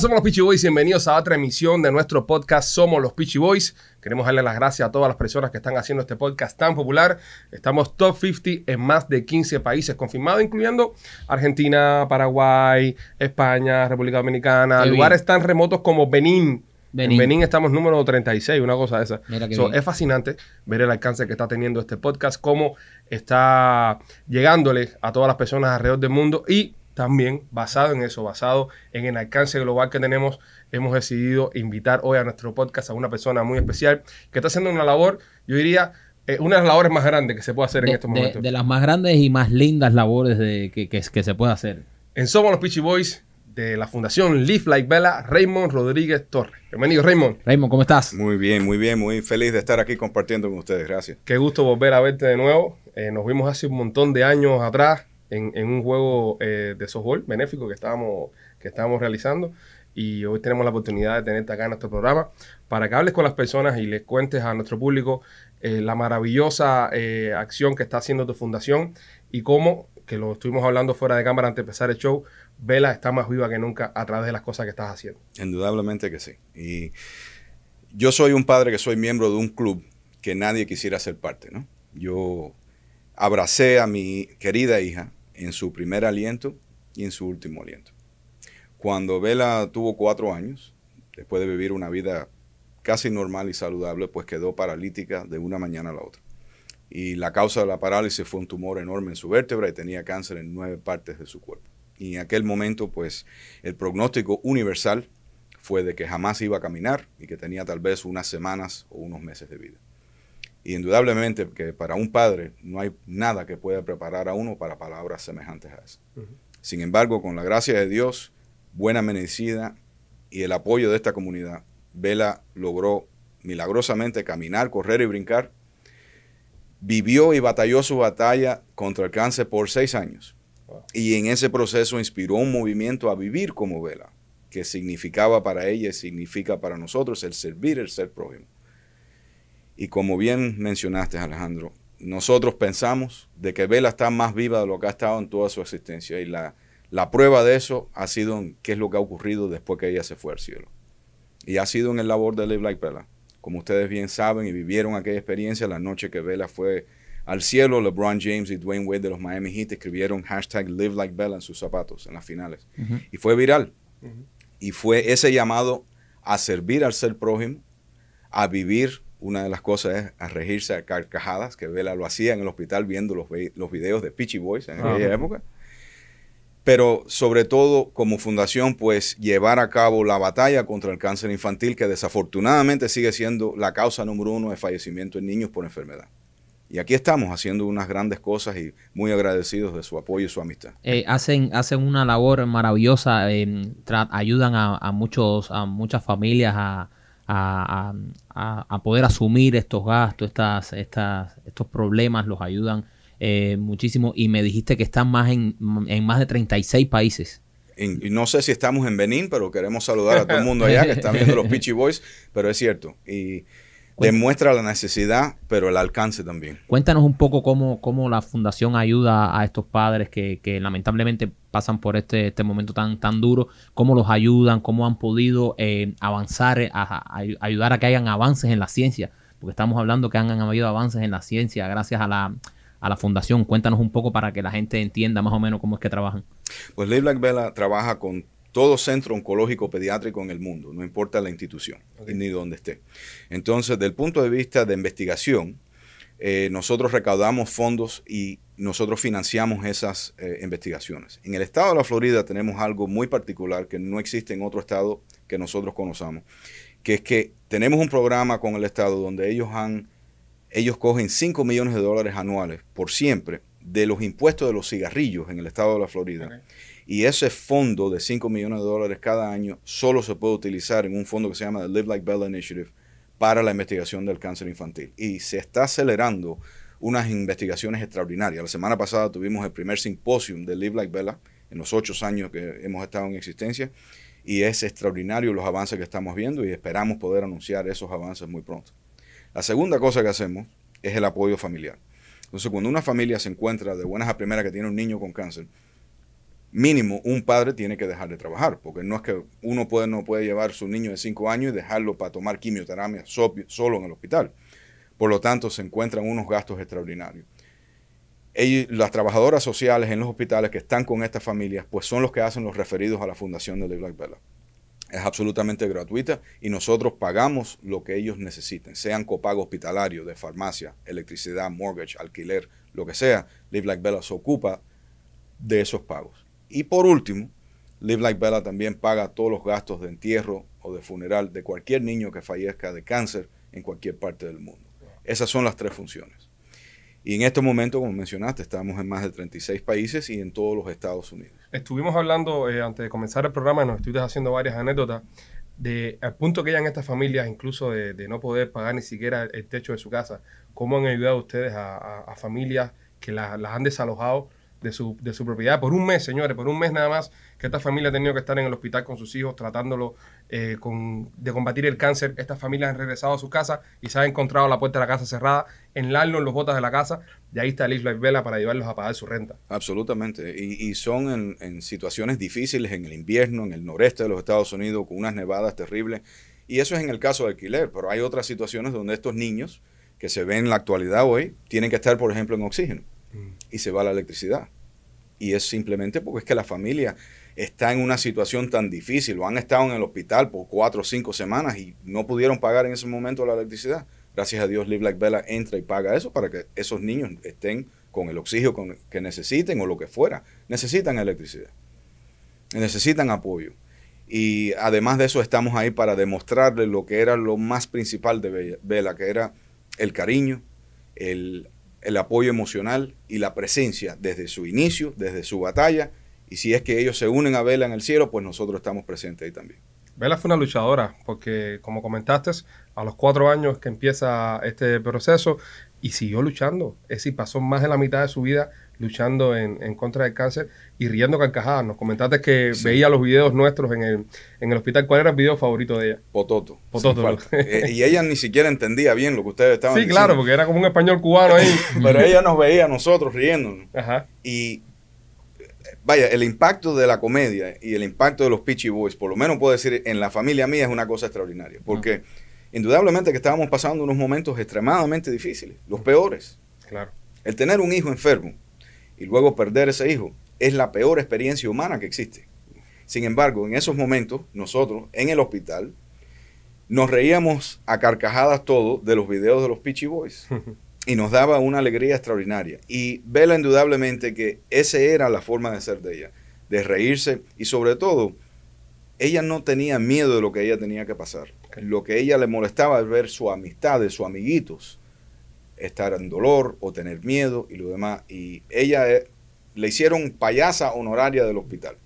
Hola, somos los Peachy Boys. Bienvenidos a otra emisión de nuestro podcast Somos los Peachy Boys. Queremos darle las gracias a todas las personas que están haciendo este podcast tan popular. Estamos top 50 en más de 15 países confirmados, incluyendo Argentina, Paraguay, España, República Dominicana, Qué lugares tan remotos como Benín. Benín. En Benín estamos número 36, una cosa de esa. So, es fascinante ver el alcance que está teniendo este podcast, cómo está llegándole a todas las personas alrededor del mundo y también basado en eso, basado en el alcance global que tenemos, hemos decidido invitar hoy a nuestro podcast a una persona muy especial que está haciendo una labor, yo diría, eh, una de las labores más grandes que se puede hacer en de, estos de- momentos. de las más grandes y más lindas labores de, que, que- que se puede hacer. En Somos los Peachy Boys de la Fundación Live Like Bella, Raymond Rodríguez Torres. Bienvenido, Raymond. Raymond, ¿cómo estás? Muy bien, muy bien, muy feliz de estar aquí compartiendo con ustedes. Gracias. Qué gusto volver a verte de nuevo. Eh, nos vimos hace un montón de años atrás en, un juego eh, de softball benéfico que estábamos, que estábamos realizando. Y hoy tenemos la oportunidad de tenerte acá en nuestro programa para que hables con las personas y les cuentes a nuestro público eh, la maravillosa eh, acción que está haciendo tu fundación y cómo, que lo estuvimos hablando fuera de cámara antes de empezar el show, Vela está más viva que nunca a través de las cosas que estás haciendo. Indudablemente que sí. Y yo soy un padre que soy miembro de un club que nadie quisiera ser parte, ¿no? Yo abracé a mi querida hija en su primer aliento y en su último aliento. Cuando Vela tuvo cuatro años, después de vivir una vida casi normal y saludable, pues quedó paralítica de una mañana a la otra. Y la causa de la parálisis fue un tumor enorme en su vértebra y tenía cáncer en nueve partes de su cuerpo. Y en aquel momento, pues, el pronóstico universal fue de que jamás iba a caminar y que tenía tal vez unas semanas o unos meses de vida. Y indudablemente que para un padre no hay nada que pueda preparar a uno para palabras semejantes a esas. Sin embargo, con la gracia de Dios, buena medicina y el apoyo de esta comunidad, Vela logró milagrosamente caminar, correr y brincar. Vivió y batalló su batalla contra el cáncer por seis años. Wow. Y en ese proceso inspiró un movimiento a vivir como Vela, que significaba para ella y significa para nosotros el servir, el ser prójimo. Y como bien mencionaste, Alejandro, nosotros pensamos de que Vela está más viva de lo que ha estado en toda su existencia. Y la, la prueba de eso ha sido en qué es lo que ha ocurrido después que ella se fue al cielo. Y ha sido en el labor de Live Like Vela. Como ustedes bien saben y vivieron aquella experiencia, la noche que Vela fue al cielo, LeBron James y Dwayne Wade de los Miami Heat escribieron hashtag Live Like Bella en sus zapatos en las finales. Y fue viral. Y fue ese llamado a servir al ser prójimo, a vivir. Una de las cosas es a regirse a carcajadas, que Vela lo hacía en el hospital viendo los, vi- los videos de Peachy Boys en aquella Ajá. época. Pero sobre todo como fundación, pues llevar a cabo la batalla contra el cáncer infantil, que desafortunadamente sigue siendo la causa número uno de fallecimiento en niños por enfermedad. Y aquí estamos haciendo unas grandes cosas y muy agradecidos de su apoyo y su amistad. Eh, hacen, hacen una labor maravillosa, eh, ayudan a, a muchos, a muchas familias a, a- a- a- poder asumir estos gastos, estas, estas, estos problemas, los ayudan eh, muchísimo. Y me dijiste que están más en, en más de 36 países. Y no sé si estamos en Benín, pero queremos saludar a todo el mundo allá que está viendo los Peachy Boys, pero es cierto. Y demuestra la necesidad, pero el alcance también. Cuéntanos un poco cómo, cómo la fundación ayuda a estos padres que, que lamentablemente pasan por este, este momento tan, tan duro, cómo los ayudan, cómo han podido eh, avanzar, a, a- a ayudar a que hayan avances en la ciencia, porque estamos hablando que han, han habido avances en la ciencia gracias a la, a la fundación. Cuéntanos un poco para que la gente entienda más o menos cómo es que trabajan. Pues Live Bella trabaja con todo centro oncológico pediátrico en el mundo, no importa la institución ni donde esté. Entonces, del punto de vista de investigación, eh, nosotros recaudamos fondos y nosotros financiamos esas eh, investigaciones. En el estado de la Florida tenemos algo muy particular que no existe en otro estado que nosotros conozcamos, que es que tenemos un programa con el estado donde ellos han, ellos cogen 5 millones de dólares anuales por siempre de los impuestos de los cigarrillos en el estado de la Florida. Y ese fondo de 5 millones de dólares cada año solo se puede utilizar en un fondo que se llama the Live Like Bella Initiative para la investigación del cáncer infantil. Y se está acelerando unas investigaciones extraordinarias. La semana pasada tuvimos el primer simposium de Live Like Bella en los ocho años que hemos estado en existencia. Y es extraordinario los avances que estamos viendo y esperamos poder anunciar esos avances muy pronto. La segunda cosa que hacemos es el apoyo familiar. Entonces, cuando una familia se encuentra de buenas a primeras que tiene un niño con cáncer, mínimo un padre tiene que dejar de trabajar, porque no es que uno puede, no puede llevar a su niño de 5 años y dejarlo para tomar quimioterapia solo en el hospital. Por lo tanto, se encuentran unos gastos extraordinarios. las trabajadoras sociales en los hospitales que están con estas familias, pues son los que hacen los referidos a la fundación de Live Like Bella. Es absolutamente gratuita y nosotros pagamos lo que ellos necesiten, sean copago hospitalario, de farmacia, electricidad, mortgage, alquiler, lo que sea. Live Like Bella se ocupa de esos pagos. Y por último, Live Like Bella también paga todos los gastos de entierro o de funeral de cualquier niño que fallezca de cáncer en cualquier parte del mundo. Esas son las tres funciones. Y en este momento, como mencionaste, estamos en más de 36 países y en todos los Estados Unidos. Estuvimos hablando, eh, antes de comenzar el programa, nos estuviste haciendo varias anécdotas de al punto que llegan estas familias, incluso de, no poder pagar ni siquiera el techo de su casa, cómo han ayudado ustedes a, familias que las han desalojado de su, de su propiedad. Por un mes, señores, por un mes nada más que esta familia ha tenido que estar en el hospital con sus hijos tratándolo eh, con, de combatir el cáncer. Estas familias han regresado a su casa y se ha encontrado la puerta de la casa cerrada, en en los botas de la casa, y ahí está el Isla Vela para llevarlos a pagar su renta. Absolutamente, y, son en, en, situaciones difíciles en el invierno, en el noreste de los Estados Unidos, con unas nevadas terribles, y eso es en el caso de alquiler, pero hay otras situaciones donde estos niños que se ven en la actualidad hoy tienen que estar, por ejemplo, en oxígeno y se va la electricidad. Y es simplemente porque es que la familia está en una situación tan difícil o han estado en el hospital por cuatro o cinco semanas y no pudieron pagar en ese momento la electricidad. Gracias a Dios, Live Like Bella entra y paga eso para que esos niños estén con el oxígeno que necesiten o lo que fuera. Necesitan electricidad. Necesitan apoyo. Y además de eso, estamos ahí para demostrarles lo que era lo más principal de Bella, que era el cariño, el el apoyo emocional y la presencia desde su inicio, desde su batalla. Y si es que ellos se unen a Vela en el cielo, pues nosotros estamos presentes ahí también. Vela fue una luchadora, porque como comentaste, a los cuatro años que empieza este proceso y siguió luchando. Es decir, pasó más de la mitad de su vida luchando en, contra del cáncer y riendo carcajadas. Nos comentaste que veía los videos nuestros en el, en el hospital. ¿Cuál era el video favorito de ella? Pototo. Pototo. Eh, y ella ni siquiera entendía bien lo que ustedes estaban diciendo. Sí, claro, porque era como un español cubano ahí. Pero ella nos veía a nosotros riéndonos. Ajá. Y vaya, el impacto de la comedia y el impacto de los Pitchy Boys, por lo menos puedo decir, en la familia mía es una cosa extraordinaria. Porque indudablemente que estábamos pasando unos momentos extremadamente difíciles, los peores. Claro. El tener un hijo enfermo y luego perder ese hijo es la peor experiencia humana que existe. Sin embargo, en esos momentos, nosotros en el hospital nos reíamos a carcajadas todo de los videos de los Peachy Boys. y nos daba una alegría extraordinaria. Y vela indudablemente que esa era la forma de ser de ella, de reírse y sobre todo, ella no tenía miedo de lo que ella tenía que pasar. Lo que ella le molestaba es ver su amistad, de sus amiguitos, estar en dolor o tener miedo y lo demás. Y ella eh, le hicieron payasa honoraria del hospital.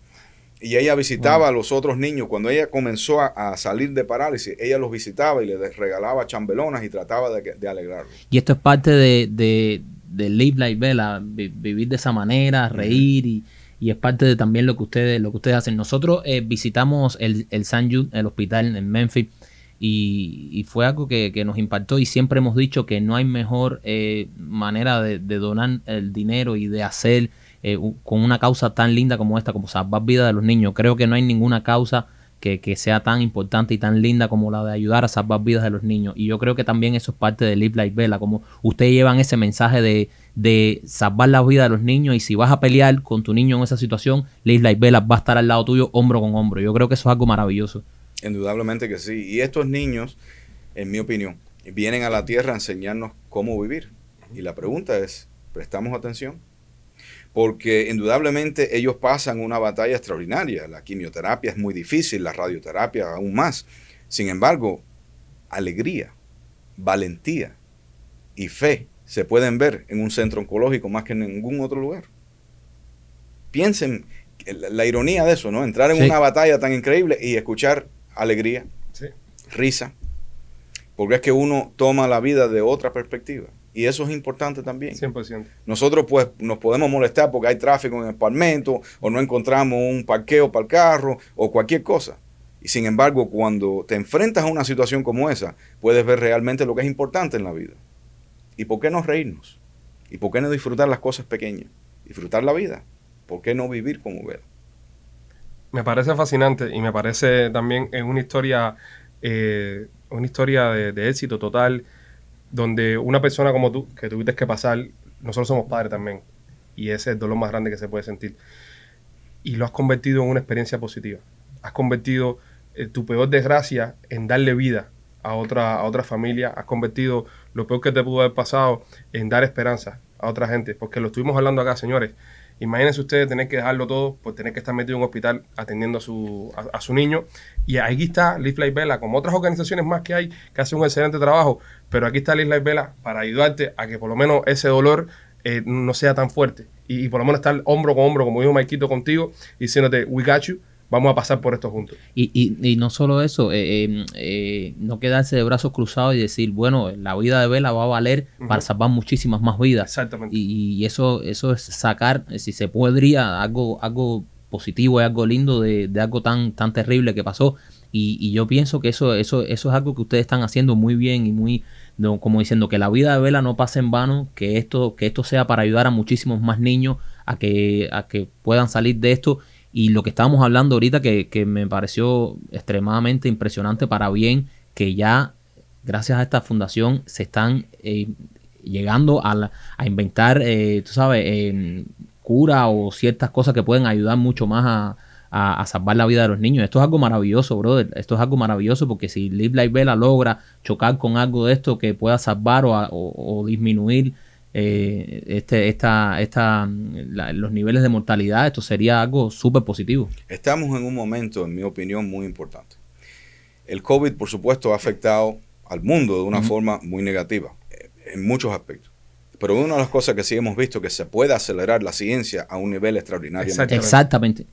Y ella visitaba a los otros niños. Cuando ella comenzó a, salir de parálisis, ella los visitaba y les regalaba chambelonas y trataba de, alegrarlos. Y esto es parte de, de, Live Like Bella, vivir de esa manera, reír y, es parte de también lo que ustedes, lo que ustedes hacen. Nosotros eh, visitamos el, el San Jude, el hospital en Memphis, y, fue algo que, nos impactó y siempre hemos dicho que no hay mejor eh, manera de, donar el dinero y de hacer eh, con una causa tan linda como esta, como salvar vida de los niños. Creo que no hay ninguna causa que, sea tan importante y tan linda como la de ayudar a salvar vidas de los niños. Y yo creo que también eso es parte de Live Like Bella, como ustedes llevan ese mensaje de, de salvar la vida de los niños y si vas a pelear con tu niño en esa situación, Live Like Bella va a estar al lado tuyo hombro con hombro. Yo creo que eso es algo maravilloso. Indudablemente que sí. Y estos niños, en mi opinión, vienen a la tierra a enseñarnos cómo vivir. Y la pregunta es, ¿prestamos atención? Porque indudablemente ellos pasan una batalla extraordinaria. La quimioterapia es muy difícil, la radioterapia aún más. Sin embargo, alegría, valentía y fe se pueden ver en un centro oncológico más que en ningún otro lugar. Piensen la, ironía de eso, ¿no? Entrar en una batalla tan increíble y escuchar alegría, risa, porque es que uno toma la vida de otra perspectiva. Y eso es importante también. 100%. Nosotros pues nos podemos molestar porque hay tráfico en el palmento o no encontramos un parqueo para el carro o cualquier cosa. Y sin embargo, cuando te enfrentas a una situación como esa, puedes ver realmente lo que es importante en la vida. ¿Y por qué no reírnos? ¿Y por qué no disfrutar las cosas pequeñas? Disfrutar la vida. ¿Por qué no vivir como ver? Me parece fascinante y me parece también es una historia, eh, una historia de, éxito total, donde una persona como tú, que tuviste que pasar, nosotros somos padres también, y ese es el dolor más grande que se puede sentir, y lo has convertido en una experiencia positiva. Has convertido eh, tu peor desgracia en darle vida a otra, a otra familia, has convertido lo peor que te pudo haber pasado en dar esperanza a otra gente, porque lo estuvimos hablando acá, señores. Imagínense ustedes tener que dejarlo todo, pues tener que estar metido en un hospital atendiendo a su, a, su niño. Y ahí está Live Vela, como otras organizaciones más que hay, que hacen un excelente trabajo. Pero aquí está Live Like Vela para ayudarte a que por lo menos ese dolor eh, no sea tan fuerte. Y, y por lo menos estar hombro con hombro, como dijo Maikito contigo, diciéndote, we got you, vamos a pasar por esto juntos. Y, y, y no solo eso, eh, eh, eh, no quedarse de brazos cruzados y decir, bueno, la vida de Vela va a valer para salvar muchísimas más vidas. Exactamente. Y, y eso, eso es sacar, eh, si se podría, algo, algo positivo y algo lindo de, de algo tan, tan terrible que pasó. Y, y yo pienso que eso, eso, eso es algo que ustedes están haciendo muy bien y muy, no, como diciendo que la vida de Vela no pase en vano, que esto, que esto sea para ayudar a muchísimos más niños a que, a que puedan salir de esto. Y lo que estábamos hablando ahorita, que, que me pareció extremadamente impresionante para bien, que ya gracias a esta fundación se están eh, llegando a, la- a inventar, eh, tú sabes, eh, cura o ciertas cosas que pueden ayudar mucho más a, a- salvar la vida de los niños. Esto es algo maravilloso, brother. Esto es algo maravilloso porque si Live Like Vela logra chocar con algo de esto que pueda salvar o, a- o- o disminuir eh, este, esta, esta, la- los niveles de mortalidad, esto sería algo súper positivo. Estamos en un momento, en mi opinión, muy importante. El COVID, por supuesto, ha afectado al mundo de una forma muy negativa, eh, en muchos aspectos. Pero una de las cosas que sí hemos visto que se puede acelerar la ciencia a un nivel extraordinario. Exacto. Exactamente.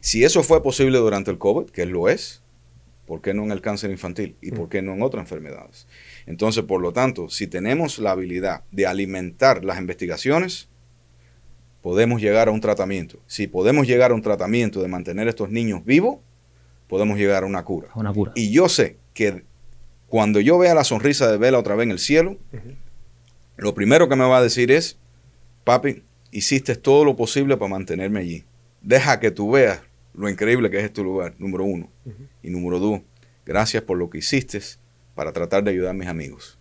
Si eso fue posible durante el COVID, que lo es, ¿por qué no en el cáncer infantil? ¿Y por qué no en otras enfermedades? Entonces, por lo tanto, si tenemos la habilidad de alimentar las investigaciones, podemos llegar a un tratamiento. Si podemos llegar a un tratamiento de mantener a estos niños vivos, podemos llegar a una cura. Una cura. Y yo sé que cuando yo vea la sonrisa de Vela otra vez en el cielo, lo primero que me va a decir es, papi, hiciste todo lo posible para mantenerme allí. Deja que tú veas lo increíble que es este lugar, número uno. Y número dos, gracias por lo que hiciste para tratar de ayudar a mis amigos.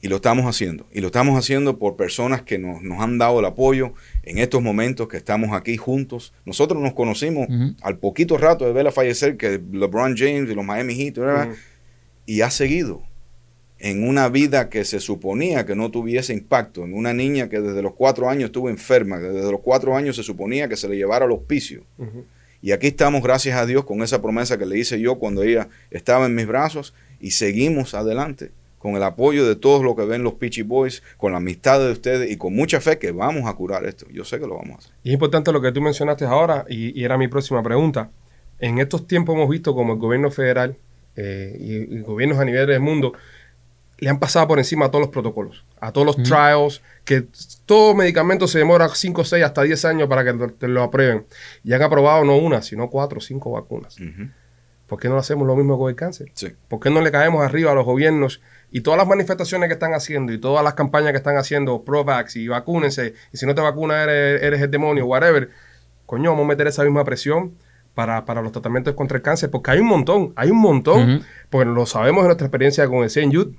Y lo estamos haciendo. Y lo estamos haciendo por personas que nos, nos han dado el apoyo en estos momentos que estamos aquí juntos. Nosotros nos conocimos al poquito rato de verla fallecer que LeBron James y los Miami Heat, y ha seguido en una vida que se suponía que no tuviese impacto, en una niña que desde los cuatro años estuvo enferma, que desde los cuatro años se suponía que se le llevara al hospicio. Y aquí estamos, gracias a Dios, con esa promesa que le hice yo cuando ella estaba en mis brazos y seguimos adelante con el apoyo de todos los que ven los Peachy Boys, con la amistad de ustedes y con mucha fe que vamos a curar esto. Yo sé que lo vamos a hacer. Y es importante lo que tú mencionaste ahora, y, y era mi próxima pregunta. En estos tiempos hemos visto como el gobierno federal eh, y, y gobiernos a nivel del mundo le han pasado por encima a todos los protocolos, a todos los trials, que todo medicamento se demora 5, 6, hasta 10 años para que te lo aprueben. Y han aprobado no una, sino cuatro o cinco vacunas. ¿Por qué no hacemos lo mismo con el cáncer? Sí. ¿Por qué no le caemos arriba a los gobiernos y todas las manifestaciones que están haciendo y todas las campañas que están haciendo, pro-vax y vacúnense, y si no te vacunas eres, eres el demonio, whatever? Coño, vamos a meter esa misma presión para, para los tratamientos contra el cáncer, porque hay un montón, hay un montón, Ujú. porque lo sabemos de nuestra experiencia con el St. Jude,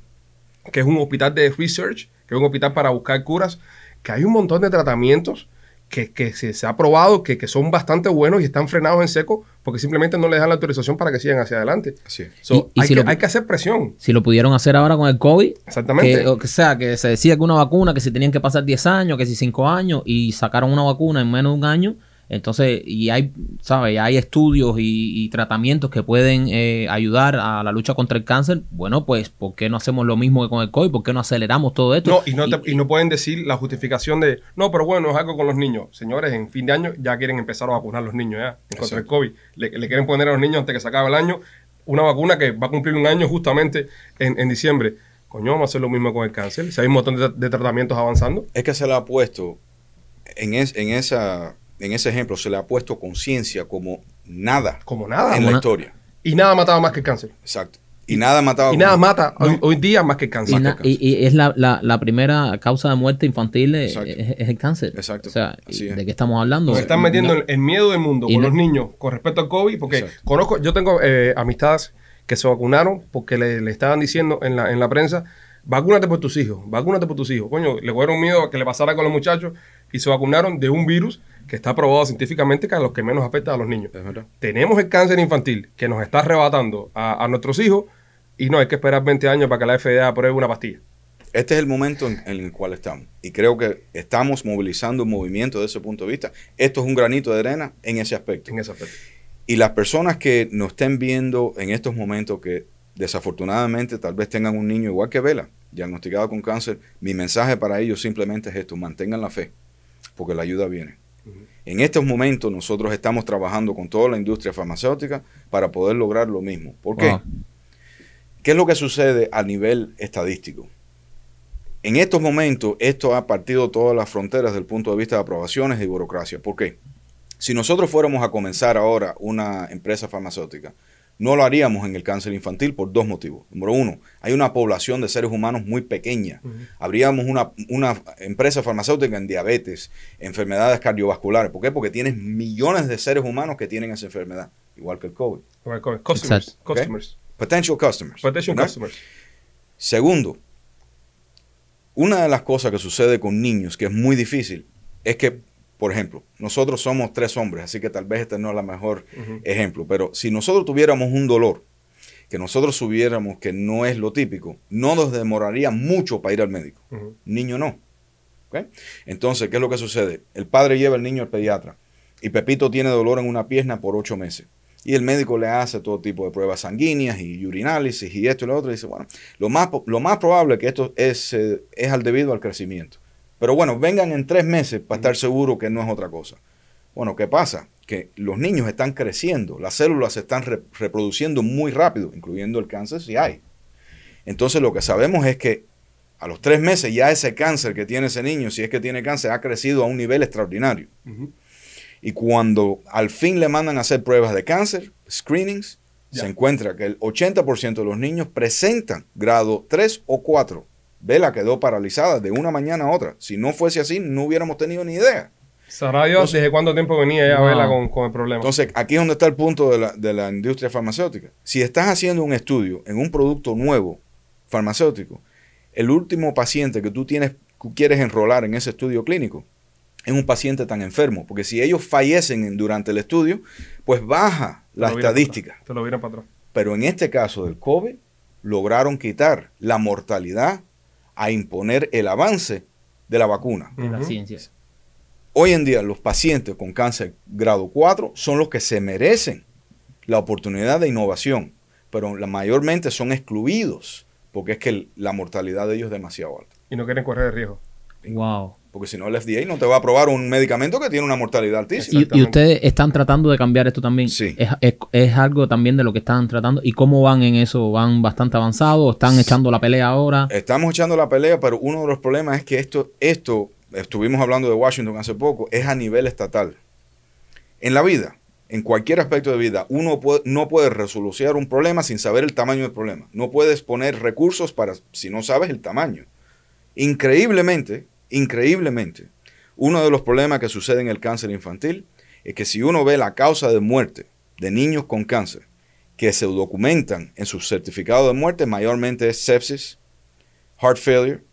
que es un hospital de research, que es un hospital para buscar curas, que hay un montón de tratamientos que, que se, se ha probado que, que son bastante buenos y están frenados en seco porque simplemente no les dan la autorización para que sigan hacia adelante. Es. So, Y- y hay, si que, lo- hay que hacer presión. Si lo pudieron hacer ahora con el COVID, Exactamente. que, o sea, que se decía que una vacuna, que si tenían que pasar 10 años, que si 5 años, y sacaron una vacuna en menos de un año, entonces, y hay, ¿sabes? Hay estudios y, y tratamientos que pueden eh, ayudar a la lucha contra el cáncer. Bueno, pues, ¿por qué no hacemos lo mismo que con el COVID? ¿Por qué no aceleramos todo esto? No, y no, te- y no pueden decir la justificación de, no, pero bueno, es algo con los niños. Señores, en fin de año ya quieren empezar a vacunar a los niños ya, en contra el. COVID. Le, le quieren poner a los niños antes que se acabe el año una vacuna que va a cumplir un año justamente en, en diciembre. Coño, vamos a hacer lo mismo con el cáncer. Si hay un montón de, de tratamientos avanzando. Es que se le ha puesto, en, es- en, esa, en ese ejemplo, se le ha puesto conciencia como nada Como nada. en la historia. Y nada mataba más que el cáncer. Exacto. Y nada mataba Y como- nada mata hoy, hoy día más que el cáncer. Y, na- y- y es la, la- la primera causa de muerte infantil es, Exacto. es- es el cáncer. Exacto. O sea, Así ¿y es. ¿de qué estamos hablando? Nos están metiendo el, el miedo del mundo Y con no- los niños con respecto al COVID, porque Exacto. conozco, yo tengo eh, amistades que se vacunaron porque le, le estaban diciendo en la, en la prensa, vacúnate por tus hijos, vacúnate por tus hijos. Coño, le cogieron miedo a que le pasara con los muchachos y se vacunaron de un virus que está probado científicamente que a los que menos afecta a los niños. Tenemos el cáncer infantil que nos está arrebatando a, a nuestros hijos y no hay que esperar 20 años para que la FDA apruebe una pastilla. Este es el momento en, en el cual estamos. Y creo que estamos movilizando un movimiento desde ese punto de vista. Esto es un granito de arena en ese aspecto. En ese aspecto. Y las personas que nos estén viendo en estos momentos que desafortunadamente tal vez tengan un niño igual que Vela, diagnosticado con cáncer, mi mensaje para ellos simplemente es esto, mantengan la fe, porque la ayuda viene. En estos momentos nosotros estamos trabajando con toda la industria farmacéutica para poder lograr lo mismo. ¿Por qué? Wow. ¿Qué es lo que sucede a nivel estadístico? En estos momentos, esto ha partido todas las fronteras desde el punto de vista de aprobaciones y burocracia. ¿Por qué? Si nosotros fuéramos a comenzar ahora una empresa farmacéutica, no lo haríamos en el cáncer infantil por dos motivos. Número uno, hay una población de seres humanos muy pequeña. Habríamos una, una empresa farmacéutica en diabetes, enfermedades cardiovasculares. ¿Por qué? Porque tienes millones de seres humanos que tienen esa enfermedad, igual que el COVID. El COVID. Customers. Customers. Potential customers. Protection ¿no? customers. Segundo, una de las cosas que sucede con niños que es muy difícil es que, por ejemplo, nosotros somos tres hombres, así que tal vez este no es el mejor ejemplo, pero si nosotros tuviéramos un dolor que nosotros supiéramos que no es lo típico, no nos demoraría mucho para ir al médico. Niño no. Entonces, ¿qué es lo que sucede? El padre lleva al niño al pediatra y Pepito tiene dolor en una pierna por ocho meses. Y el médico le hace todo tipo de pruebas sanguíneas y urinálisis y esto y lo otro. Y dice, bueno, lo más, lo más probable que esto es, eh, es al debido al crecimiento. Pero bueno, vengan en tres meses para estar seguro que no es otra cosa. Bueno, ¿qué pasa? Que los niños están creciendo, las células se están re- reproduciendo muy rápido, incluyendo el cáncer si hay. Entonces lo que sabemos es que a los tres meses ya ese cáncer que tiene ese niño, si es que tiene cáncer, ha crecido a un nivel extraordinario. Y cuando al fin le mandan a hacer pruebas de cáncer, screenings, se encuentra que el 80% de los niños presentan grado 3 o 4. Vela quedó paralizada de una mañana a otra. Si no fuese así, no hubiéramos tenido ni idea. Sabrá Dios desde cuánto tiempo venía ya Wow. Vela con, con el problema. Entonces, aquí es donde está el punto de la, de la industria farmacéutica. Si estás haciendo un estudio en un producto nuevo farmacéutico, el último paciente que tú tienes, quieres enrolar en ese estudio clínico es un paciente tan enfermo, porque si ellos fallecen en- durante el estudio, pues baja Te la estadística. Te lo vieron para atrás. Pero en este caso del COVID, lograron quitar la mortalidad a imponer el avance de la vacuna. de la Ujú. ciencia. Hoy en día los pacientes con cáncer grado 4 son los que se merecen la oportunidad de innovación, pero la mayormente son excluidos porque es que el- la mortalidad de ellos es demasiado alta. Y no quieren correr el riesgo. Wow. Porque si no el FDA no te va a aprobar un medicamento que tiene una mortalidad altísima. Y, ustedes están tratando de cambiar esto también. Sí. Es, es- es algo también de lo que están tratando. ¿Y cómo van en eso? ¿Van bastante avanzados? ¿Están echando la pelea ahora? Estamos echando la pelea, pero uno de los problemas es que esto, esto, estuvimos hablando de Washington hace poco, es a nivel estatal. En la vida, en cualquier aspecto de vida, uno puede- no puede resolucionar un problema sin saber el tamaño del problema. No puedes poner recursos para si no sabes el tamaño. Increíblemente, increíblemente, uno de los problemas que sucede en el cáncer infantil es que si uno ve la causa de muerte de niños con cáncer que se documentan en sus certificados de muerte, mayormente es sepsis, heart failure,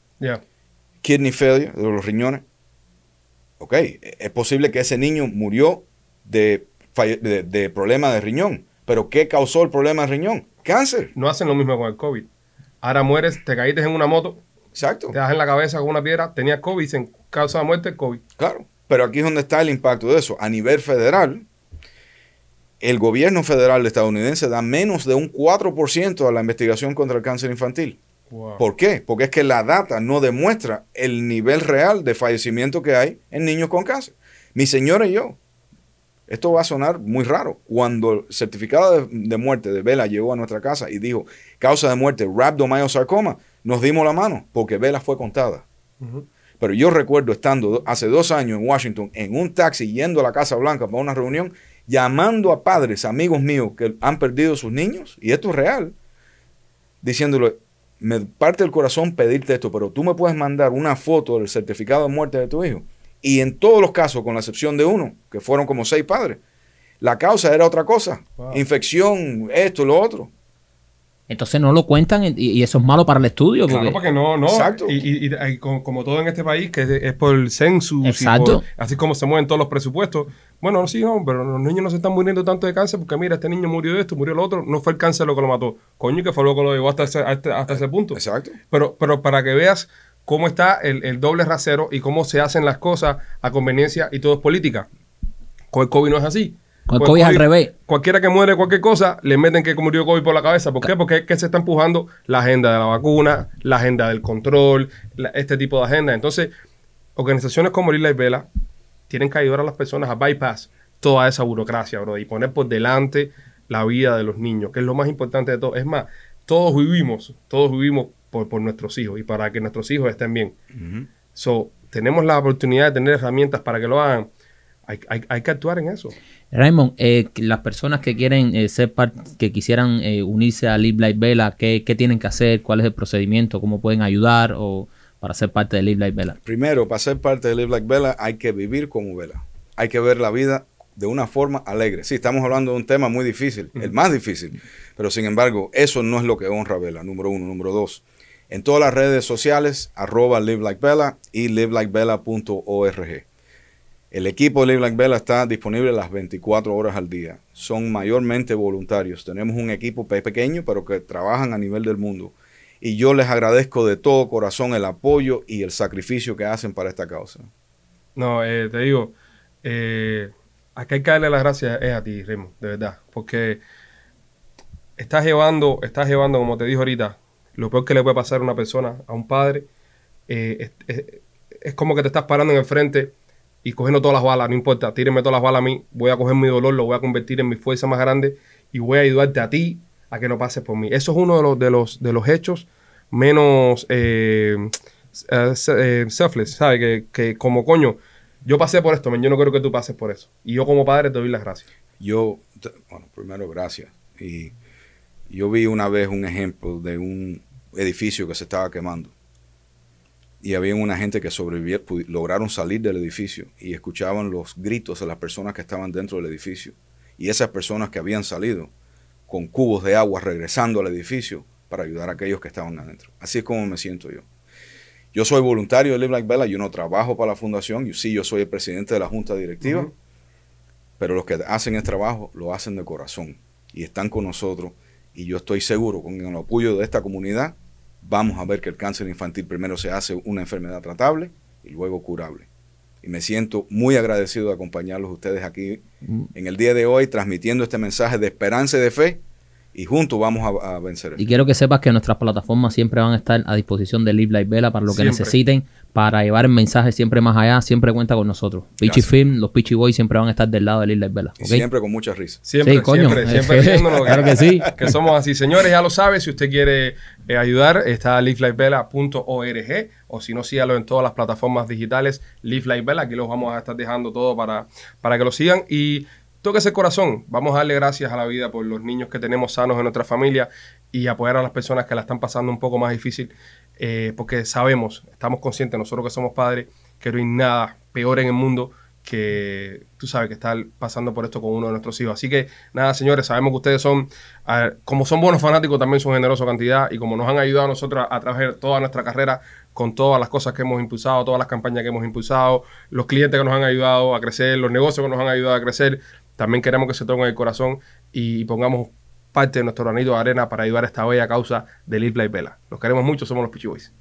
kidney failure, de los riñones. Ok, es posible que ese niño murió de, de problema de riñón, pero ¿qué causó el problema de riñón? Cáncer, No hacen lo mismo con el COVID. Ahora mueres, te caíste en una moto, exacto. te das en la cabeza con una piedra, tenías COVID, dicen causa de muerte, COVID. Claro, pero aquí es donde está el impacto de eso. A nivel federal, el gobierno federal estadounidense da menos de un 4% a la investigación contra el cáncer infantil. Wow. ¿Por qué? Porque es que la data no demuestra el nivel real de fallecimiento que hay en niños con cáncer. Mi señora y yo, esto va a sonar muy raro. Cuando el certificado de, de muerte de Vela llegó a nuestra casa y dijo causa de muerte rhabdomyosarcoma, nos dimos la mano porque Vela fue contada. Pero yo recuerdo estando do- hace dos años en Washington en un taxi yendo a la Casa Blanca para una reunión, llamando a padres, amigos míos que han perdido sus niños, y esto es real, diciéndole, me parte el corazón pedirte esto, pero tú me puedes mandar una foto del certificado de muerte de tu hijo. Y en todos los casos, con la excepción de uno, que fueron como seis padres, la causa era otra cosa. Wow. Infección, esto, lo otro. Entonces no lo cuentan y, y eso es malo para el estudio. Porque, Claro, porque no, no. Exacto. Y, y- y- y como, como todo en este país, que es, es por el census, y Exacto. por- así como se mueven todos los presupuestos. Bueno, sí, no, pero los niños no se están muriendo tanto de cáncer porque mira, este niño murió de esto, murió lo otro. No fue el cáncer lo que lo mató. Coño, que fue lo que lo llevó hasta ese, hasta, hasta ese punto. Exacto. Pero, pero para que veas cómo está el, el doble rasero y cómo se hacen las cosas a conveniencia y todo es política. Con el COVID no es así. Con el COVID es al revés. Cualquiera que muere cualquier cosa, le meten que murió COVID por la cabeza. ¿Por qué? Porque es que se está empujando la agenda de la vacuna, la agenda del control, la- este tipo de agenda. Entonces, organizaciones como Lila y Vela tienen que ayudar a las personas a bypass toda esa burocracia, bro, y poner por delante la vida de los niños, que es lo más importante de todo. Es más, todos vivimos, todos vivimos por, por nuestros hijos y para que nuestros hijos estén bien. So, tenemos la oportunidad de tener herramientas para que lo hagan. Hay, hay- hay que actuar en eso. Raymond, eh, las personas que quieren eh, ser parte, que quisieran eh, unirse a Live Like Vela, ¿qué, qué tienen que hacer? ¿Cuál es el procedimiento? ¿Cómo pueden ayudar o para ser parte de Live Like Vela? Primero, para ser parte de Live Like Vela, hay que vivir como Vela. Hay que ver la vida de una forma alegre. Sí, estamos hablando de un tema muy difícil, el más difícil. Pero sin embargo, eso no es lo que honra a Vela, número uno. Número dos, en todas las redes sociales, arroba Live Like Vela y livelikevela.org. El equipo de Live Like Vela está disponible las 24 horas al día. Son mayormente voluntarios. Tenemos un equipo pe- pequeño, pero que trabajan a nivel del mundo. Y yo les agradezco de todo corazón el apoyo y el sacrificio que hacen para esta causa. No, eh, te digo, eh, aquí hay que darle las gracias es a ti, Remo, de verdad, porque estás llevando, estás llevando, como te dije ahorita, lo peor que le puede pasar a una persona, a un padre, eh, es como que te estás parando en el frente y cogiendo todas las balas, no importa, tírenme todas las balas a mí, voy a coger mi dolor, lo voy a convertir en mi fuerza más grande y voy a ayudarte a ti a que no pases por mí. Eso es uno de los, de los, de los hechos menos eh, eh, eh, selfless, ¿sabes? Que, que como coño, yo pasé por esto, yo no quiero que tú pases por eso. Y yo como padre te doy las gracias. Yo, bueno, primero gracias. Y yo vi una vez un ejemplo de un edificio que se estaba quemando. Y había una gente que sobrevivió, pudi- lograron salir del edificio y escuchaban los gritos de las personas que estaban dentro del edificio. Y esas personas que habían salido con cubos de agua regresando al edificio para ayudar a aquellos que estaban adentro. Así es como me siento yo. Yo soy voluntario de Live Like Bella, yo no trabajo para la fundación, yo sí, yo soy el presidente de la junta directiva, pero los que hacen el trabajo lo hacen de corazón y están con nosotros y yo estoy seguro con el apoyo de esta comunidad vamos a ver que el cáncer infantil primero se hace una enfermedad tratable y luego curable. Y me siento muy agradecido de acompañarlos ustedes aquí en el día de hoy transmitiendo este mensaje de esperanza y de fe y juntos vamos a, a vencer. Y quiero que sepas que nuestras plataformas siempre van a estar a disposición de Live Like Vela para lo que Siempre. necesiten, para llevar el mensaje siempre más allá, siempre cuenta con nosotros. Pichi. Film, los Pichi Boys siempre van a estar del lado de Live Like Vela. Siempre con mucha risa. Siempre, Sí, coño. siempre, siempre diciéndonos Claro que sí. que somos así. Señores, ya lo sabe, si usted quiere eh, ayudar, está livelifebella.org o si no, sígalo en todas las plataformas digitales, Live Like Bella. Aquí los vamos a estar dejando todo para, para que lo sigan y toque ese corazón. Vamos a darle gracias a la vida por los niños que tenemos sanos en nuestra familia y apoyar a las personas que la están pasando un poco más difícil eh, porque sabemos, estamos conscientes, nosotros que somos padres, que no hay nada peor en el mundo que tú sabes que estar pasando por esto con uno de nuestros hijos. Así que nada, señores, sabemos que ustedes son, como son buenos fanáticos, también son generosos cantidad y como nos han ayudado a nosotros a través de toda nuestra carrera con todas las cosas que hemos impulsado, todas las campañas que hemos impulsado, los clientes que nos han ayudado a crecer, los negocios que nos han ayudado a crecer, también queremos que se tomen el corazón y pongamos parte de nuestro granito de arena para ayudar a esta bella causa de Live Like Vela. Los queremos mucho, somos los Pichi Boys.